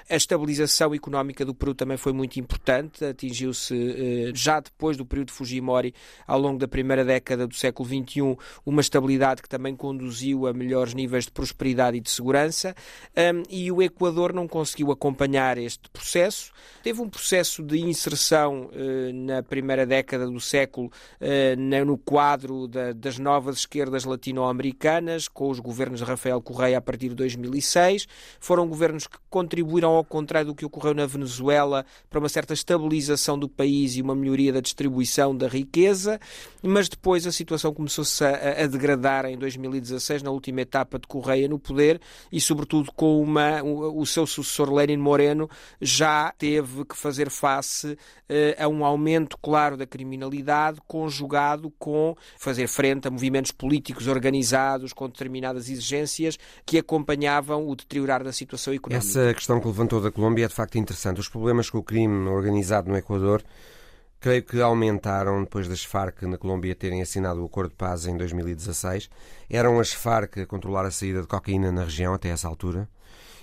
A estabilização económica do Peru também foi muito importante, atingiu-se eh, já depois do período de Fujimori, ao longo da primeira década do século XXI, uma estabilidade que também conduziu a melhores níveis de prosperidade e de segurança, e o Equador não conseguiu acompanhar este processo. Teve um processo de inserção eh, na primeira década do século eh, no quadro das novas esquerdas latino-americanas, com os governos de Rafael Correia a partir de 2006. Foram governos que contribuíram, ao contrário do que ocorreu na Venezuela, para uma certa estabilização do país e uma melhoria da distribuição da riqueza, mas depois a situação começou-se a, a degradar em 2016, na última etapa de Correia no poder, e sobretudo com uma, o, o seu sucessor Lenin Moreno já teve que fazer face eh, a um aumento claro da criminalidade, conjugado com fazer frente a movimentos políticos organizados com determinadas exigências que acompanhavam o deteriorar da situação económica. Essa questão que levantou da Colômbia é de facto interessante. Os problemas com o crime organizado no Equador creio que aumentaram depois das Farc na Colômbia terem assinado o Acordo de Paz em 2016. Eram as Farc a controlar a saída de cocaína na região até essa altura.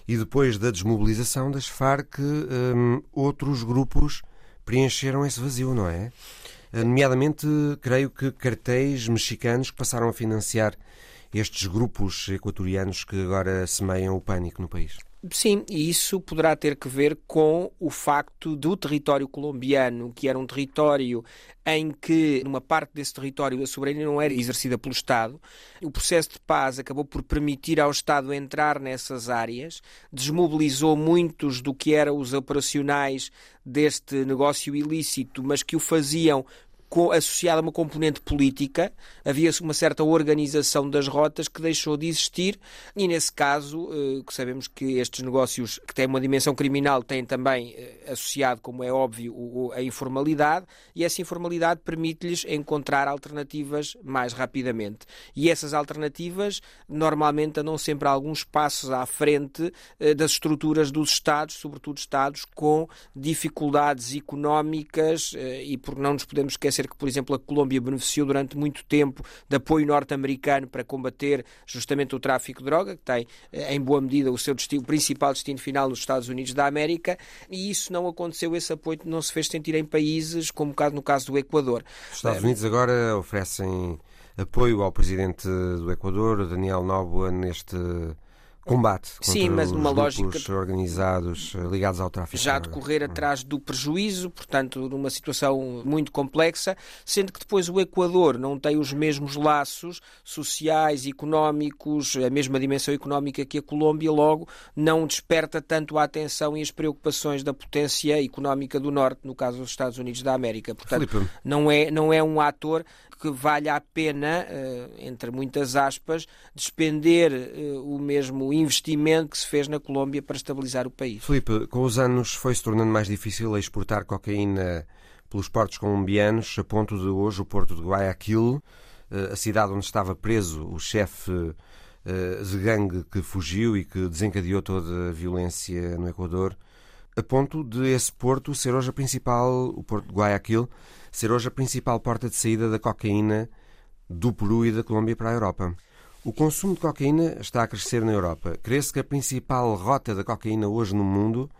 E depois da desmobilização das Farc, um, outros grupos preencheram esse vazio, não é? Nomeadamente, creio que cartéis mexicanos que passaram a financiar estes grupos equatorianos que agora semeiam o pânico no país. Sim, e isso poderá ter que ver com o facto do território colombiano, que era um território em que, numa parte desse território, a soberania não era exercida pelo Estado. O processo de paz acabou por permitir ao Estado entrar nessas áreas, desmobilizou muitos do que eram os operacionais deste negócio ilícito, mas que o faziam associada a uma componente política, havia uma certa organização das rotas que deixou de existir e nesse caso, eh, que sabemos que estes negócios que têm uma dimensão criminal têm também eh, associado, como é óbvio, a informalidade e essa informalidade permite-lhes encontrar alternativas mais rapidamente. E essas alternativas normalmente andam sempre alguns passos à frente eh, das estruturas dos Estados, sobretudo Estados com dificuldades económicas e porque não nos podemos esquecer que, por exemplo, a Colômbia beneficiou durante muito tempo de apoio norte-americano para combater justamente o tráfico de droga, que tem, eh, em boa medida, o seu destino, o principal destino final nos Estados Unidos da América, e isso não aconteceu, esse apoio não se fez sentir em países como no caso do Equador. Os Estados Unidos agora oferecem apoio ao presidente do Equador, Daniel Noboa, neste combate contra Sim, mas numa lógica organizados eh, ligados ao tráfico. Já de correr atrás do prejuízo, portanto, numa situação muito complexa, sendo que depois o Equador não tem os mesmos laços sociais, económicos, a mesma dimensão económica que a Colômbia, logo não desperta tanto a atenção e as preocupações da potência económica do Norte, no caso dos Estados Unidos da América. Portanto, não é, não é um ator que valha a pena, eh, entre muitas aspas, despender eh, o mesmo investimento que se fez na Colômbia para estabilizar o país. Felipe, com os anos foi se tornando mais difícil exportar cocaína pelos portos colombianos, a ponto de hoje o porto de Guayaquil, eh, a cidade onde estava preso o chefe de gangue que fugiu e que desencadeou toda a violência no Equador, a ponto de esse porto ser hoje a principal, o porto de Guayaquil, ser hoje a principal porta de saída da cocaína do Peru e da Colômbia para a Europa. O consumo de cocaína está a crescer na Europa. Crê-se que a principal rota da cocaína hoje no mundo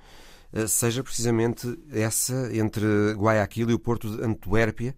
eh, seja precisamente essa entre Guayaquil e o porto de Antuérpia,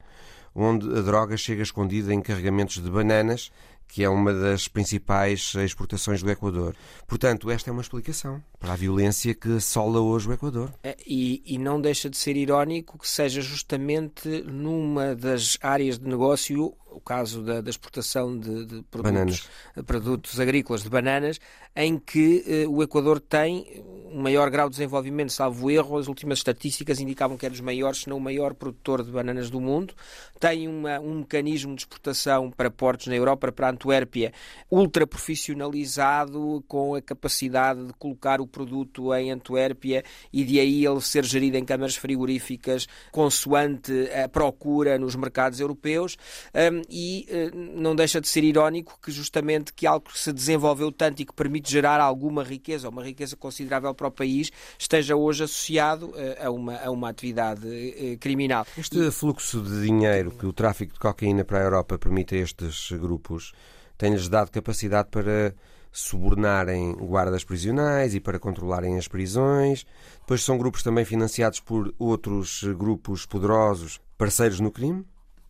onde a droga chega escondida em carregamentos de bananas, que é uma das principais exportações do Equador. Portanto, esta é uma explicação para a violência que assola hoje o Equador. É, e, e, não deixa de ser irónico que seja justamente numa das áreas de negócio, o caso da, da exportação de, de produtos, produtos, agrícolas, de bananas, em que eh, o Equador tem um maior grau de desenvolvimento, salvo erro, as últimas estatísticas indicavam que é dos maiores, se não o maior produtor de bananas do mundo, tem uma, um mecanismo de exportação para portos na Europa, para a Antuérpia, ultra profissionalizado, com a capacidade de colocar o produto em Antuérpia e de aí ele ser gerido em câmaras frigoríficas consoante a procura nos mercados europeus. Um, e uh, não deixa de ser irónico que justamente que algo que se desenvolveu tanto e que permite gerar alguma riqueza, uma riqueza considerável para o país, esteja hoje associado uh, a, uma, a uma atividade uh, criminal. Este fluxo de dinheiro que o tráfico de cocaína para a Europa permite a estes grupos tem-lhes dado capacidade para subornarem guardas prisionais e para controlarem as prisões. Depois são grupos também financiados por outros grupos poderosos, parceiros no crime,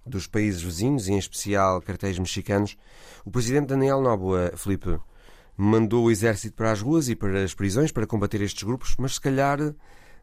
dos países vizinhos, em especial cartéis mexicanos. O presidente Daniel Noboa, Felipe, mandou o exército para as ruas e para as prisões para combater estes grupos, mas se calhar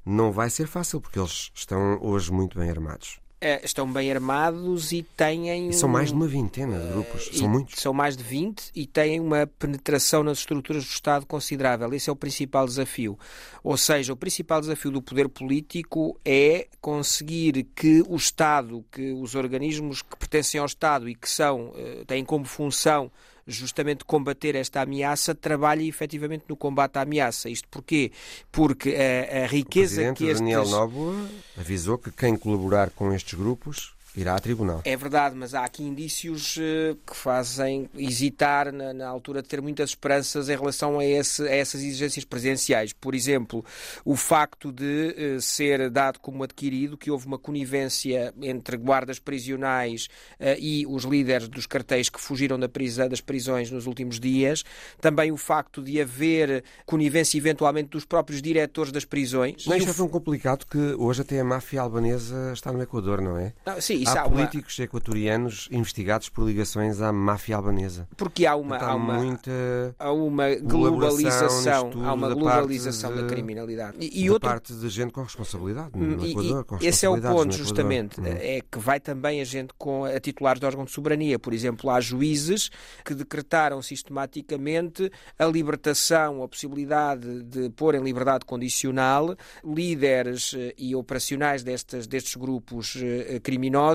não vai ser fácil, porque eles estão hoje muito bem armados. Eh, estão bem armados e têm. E são mais de uma vintena de grupos, são muitos. São mais de 20 e têm uma penetração nas estruturas do Estado considerável. Esse é o principal desafio. Ou seja, o principal desafio do poder político é conseguir que o Estado, que os organismos que pertencem ao Estado e que são, eh, têm como função justamente combater esta ameaça, trabalha efetivamente no combate à ameaça. Isto porquê? Porque a, a riqueza que estes... Daniel Noboa avisou que quem colaborar com estes grupos irá a tribunal. É verdade, mas há aqui indícios uh, que fazem hesitar na, na, altura de ter muitas esperanças em relação a, esse, a, essas exigências presenciais. Por exemplo, o facto de uh, ser dado como adquirido que houve uma conivência entre guardas prisionais uh, e os líderes dos cartéis que fugiram da prisão, das prisões nos últimos dias. Também o facto de haver conivência eventualmente dos próprios diretores das prisões. Mas isto é tão complicado que hoje até a máfia albanesa está no Equador, não é? Não, sim, há, há políticos uma... equatorianos investigados por ligações à máfia albanesa. Porque há uma, há uma, muita há uma globalização, há uma globalização da, criminalidade. E, e outra parte de gente com responsabilidade no Equador. Com esse é o ponto, justamente, hum. é que vai também a gente com a titulares de órgão de soberania. Por exemplo, há juízes que decretaram sistematicamente a libertação, a possibilidade de pôr em liberdade condicional líderes eh, e operacionais destes, destes grupos eh, criminosos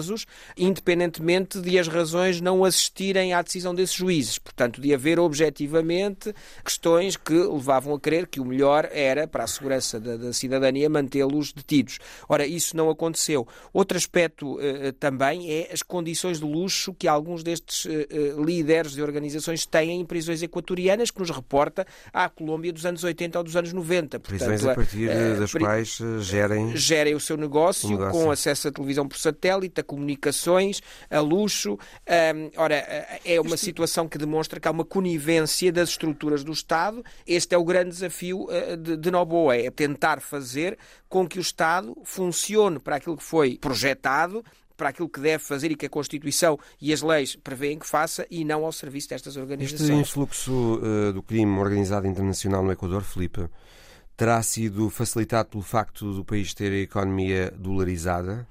independentemente de as razões não assistirem à decisão desses juízes. Portanto, de haver objetivamente questões que levavam a crer que o melhor era, para a segurança da, da cidadania, mantê-los detidos. Ora, isso não aconteceu. Outro aspecto uh, também é as condições de luxo que alguns destes uh, líderes de organizações têm em prisões equatorianas, que nos reporta à Colômbia dos anos 80 ou dos anos 90. Portanto, prisões a partir uh, das quais gerem... gerem o seu negócio, negócio, com acesso à televisão por satélite, a comunicações, a luxo. Um, ora, é uma situação que demonstra que há uma conivência das estruturas do Estado. Este é o grande desafio uh, de, de Noboa, é tentar fazer com que o Estado funcione para aquilo que foi projetado para aquilo que deve fazer e que a Constituição e as leis prevêem que faça e não ao serviço destas organizações. Este influxo uh, do crime organizado internacional no Equador, Felipe, terá sido facilitado pelo facto do país ter a economia dolarizada?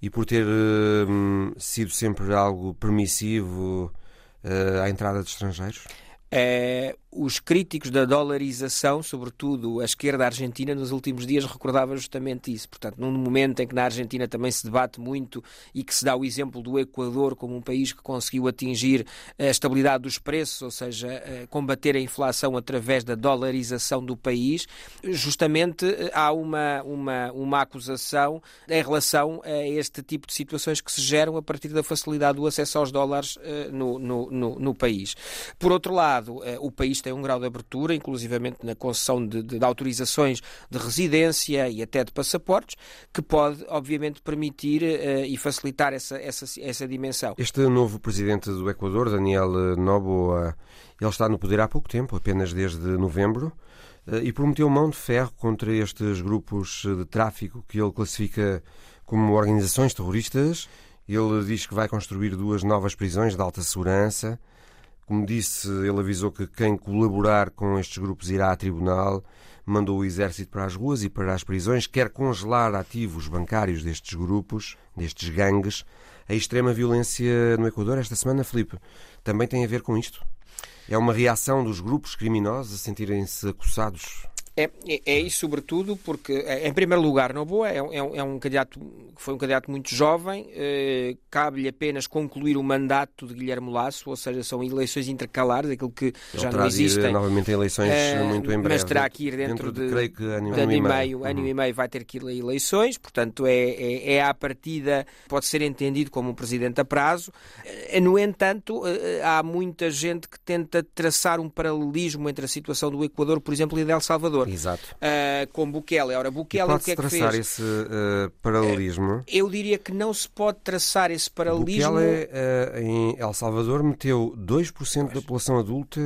E por ter uh, sido sempre algo permissivo uh, à entrada de estrangeiros? É, os críticos da dolarização, sobretudo a esquerda argentina, nos últimos dias recordava justamente isso. Portanto, num momento em que na Argentina também se debate muito e que se dá o exemplo do Equador como um país que conseguiu atingir a estabilidade dos preços, ou seja, eh, combater a inflação através da dolarização do país, justamente eh, há uma, uma, uma acusação em relação a este tipo de situações que se geram a partir da facilidade do acesso aos dólares eh, no, no, no, no país. Por outro lado, o país tem um grau de abertura, inclusivamente na concessão de, de, de, autorizações de residência e até de passaportes, que pode, obviamente, permitir uh, e facilitar essa, essa, essa dimensão. Este novo presidente do Equador, Daniel Noboa, ele está no poder há pouco tempo, apenas desde novembro, uh, e prometeu mão de ferro contra estes grupos de tráfico que ele classifica como organizações terroristas. Ele diz que vai construir duas novas prisões de alta segurança como disse, ele avisou que quem colaborar com estes grupos irá a tribunal, mandou o exército para as ruas e para as prisões, quer congelar ativos bancários destes grupos, destes gangues. A extrema violência no Equador esta semana, Felipe, também tem a ver com isto? É uma reação dos grupos criminosos a sentirem-se acusados é, é, é, isso, sobretudo, porque, em primeiro lugar, Noboa é, é, um, é um candidato foi um candidato muito jovem, eh, cabe-lhe apenas concluir o mandato de Guilherme Lasso, ou seja, são eleições intercalares, aquilo que Ele já não existem. novamente eleições eh, muito em breve. Mas terá que ir dentro, dentro de, de, creio que ano, de ano e meio. meio ano uhum. e meio vai ter que ir a eleições, portanto, é, é, é à partida, pode ser entendido como um presidente a prazo. Eh, no entanto, eh, há muita gente que tenta traçar um paralelismo entre a situação do Equador, por exemplo, e de El Salvador. Exato. Uh, com Bukele. Ora, Bukele o que é que traçar fez? esse uh, paralelismo? Uh, eu diria que não se pode traçar esse paralelismo. Bukele, em El Salvador, meteu 2% pois. da população adulta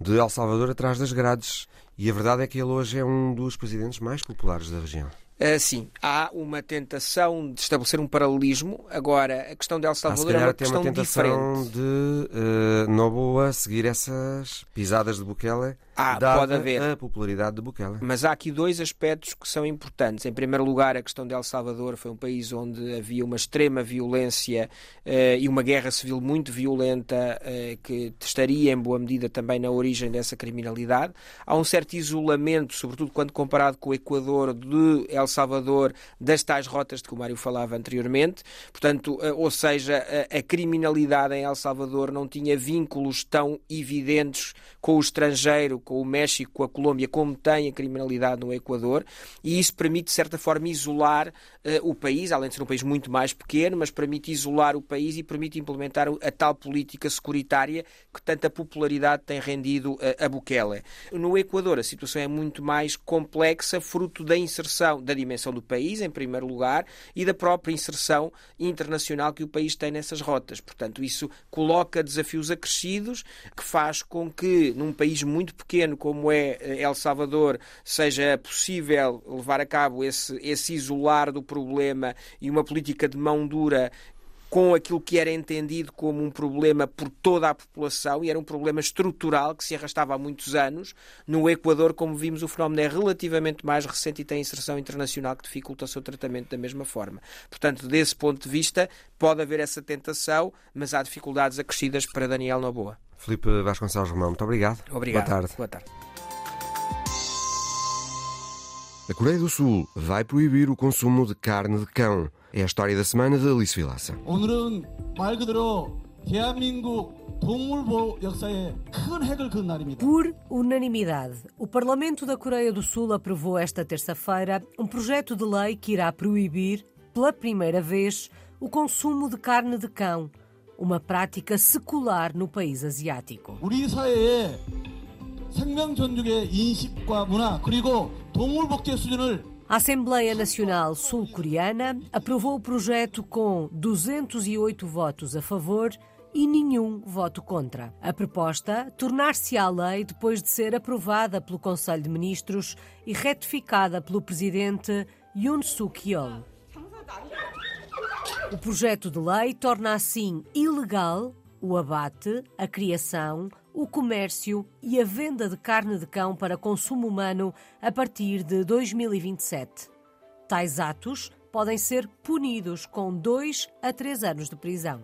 de El Salvador atrás das grades. E a verdade é que ele hoje é um dos presidentes mais populares da região. Uh, sim, há uma tentação de estabelecer um paralelismo. Agora, a questão de El Salvador ah, é uma questão uma tentação diferente. de uh, Noboa seguir essas pisadas de Bukele ah, pode haver. a popularidade de Bukele. Mas há aqui dois aspectos que são importantes. Em primeiro lugar, a questão de El Salvador foi um país onde havia uma extrema violência uh, e uma guerra civil muito violenta uh, que estaria em boa medida também na origem dessa criminalidade. Há um certo isolamento, sobretudo quando comparado com o Equador, de El Salvador, das tais rotas de que o Mário falava anteriormente. Portanto, uh, ou seja, a, a criminalidade em El Salvador não tinha vínculos tão evidentes com o estrangeiro com o México, com a Colômbia, como tem a criminalidade no Equador, e isso permite, de certa forma, isolar o país, além de ser um país muito mais pequeno, mas permite isolar o país e permite implementar a tal política securitária que tanta popularidade tem rendido a Bukele. No Equador, a situação é muito mais complexa, fruto da inserção, da dimensão do país, em primeiro lugar, e da própria inserção internacional que o país tem nessas rotas. Portanto, isso coloca desafios acrescidos que faz com que, num país muito pequeno, pequeno como é eh, El Salvador seja possível levar a cabo esse, esse isolar do problema e uma política de mão dura com aquilo que era entendido como um problema por toda a população e era um problema estrutural que se arrastava há muitos anos. No Equador, como vimos, o fenómeno é relativamente mais recente e tem inserção internacional que dificulta o seu tratamento da mesma forma. Portanto, desse ponto de vista, pode haver essa tentação, mas há dificuldades acrescidas para Daniel Noboa. Felipe Vasconcelos Romão, muito obrigado. Obrigado. Boa tarde. Boa tarde. A Coreia do Sul vai proibir o consumo de carne de cão. É a história da semana de Alice Vilaça. Por unanimidade, o Parlamento da Coreia do Sul aprovou esta terça-feira um projeto de lei que irá proibir, pela primeira vez, o consumo de carne de cão uma prática secular no país asiático. A Assembleia Nacional Sul-Coreana aprovou o projeto com 208 votos a favor e nenhum voto contra. A proposta tornar-se-á lei depois de ser aprovada pelo Conselho de Ministros e retificada pelo presidente Yoon Suk-yeol. O projeto de lei torna assim ilegal o abate, a criação, o comércio e a venda de carne de cão para consumo humano a partir de 2027. Tais atos podem ser punidos com dois a três anos de prisão.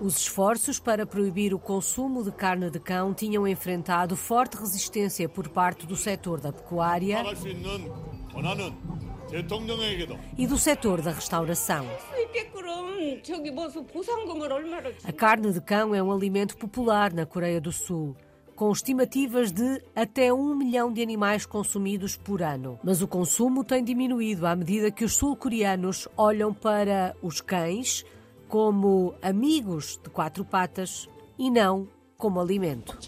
Os esforços para proibir o consumo de carne de cão tinham enfrentado forte resistência por parte do setor da pecuária e do setor da restauração. A carne de cão é um alimento popular na Coreia do Sul com estimativas de até um milhão de animais consumidos por ano. Mas o consumo tem diminuído à medida que os sul-coreanos olham para os cães como amigos de quatro patas e não como alimento.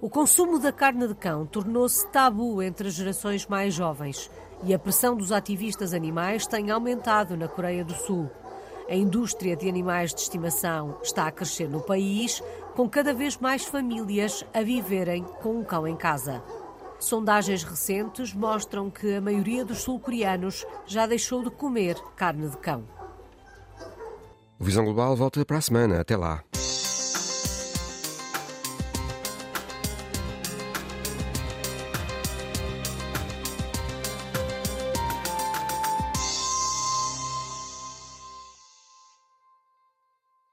O consumo da carne de cão tornou-se tabu entre as gerações mais jovens e a pressão dos ativistas animais tem aumentado na Coreia do Sul. A indústria de animais de estimação está a crescer no país, com cada vez mais famílias a viverem com um cão em casa. Sondagens recentes mostram que a maioria dos sul-coreanos já deixou de comer carne de cão. O Visão Global volta para a semana. Até lá.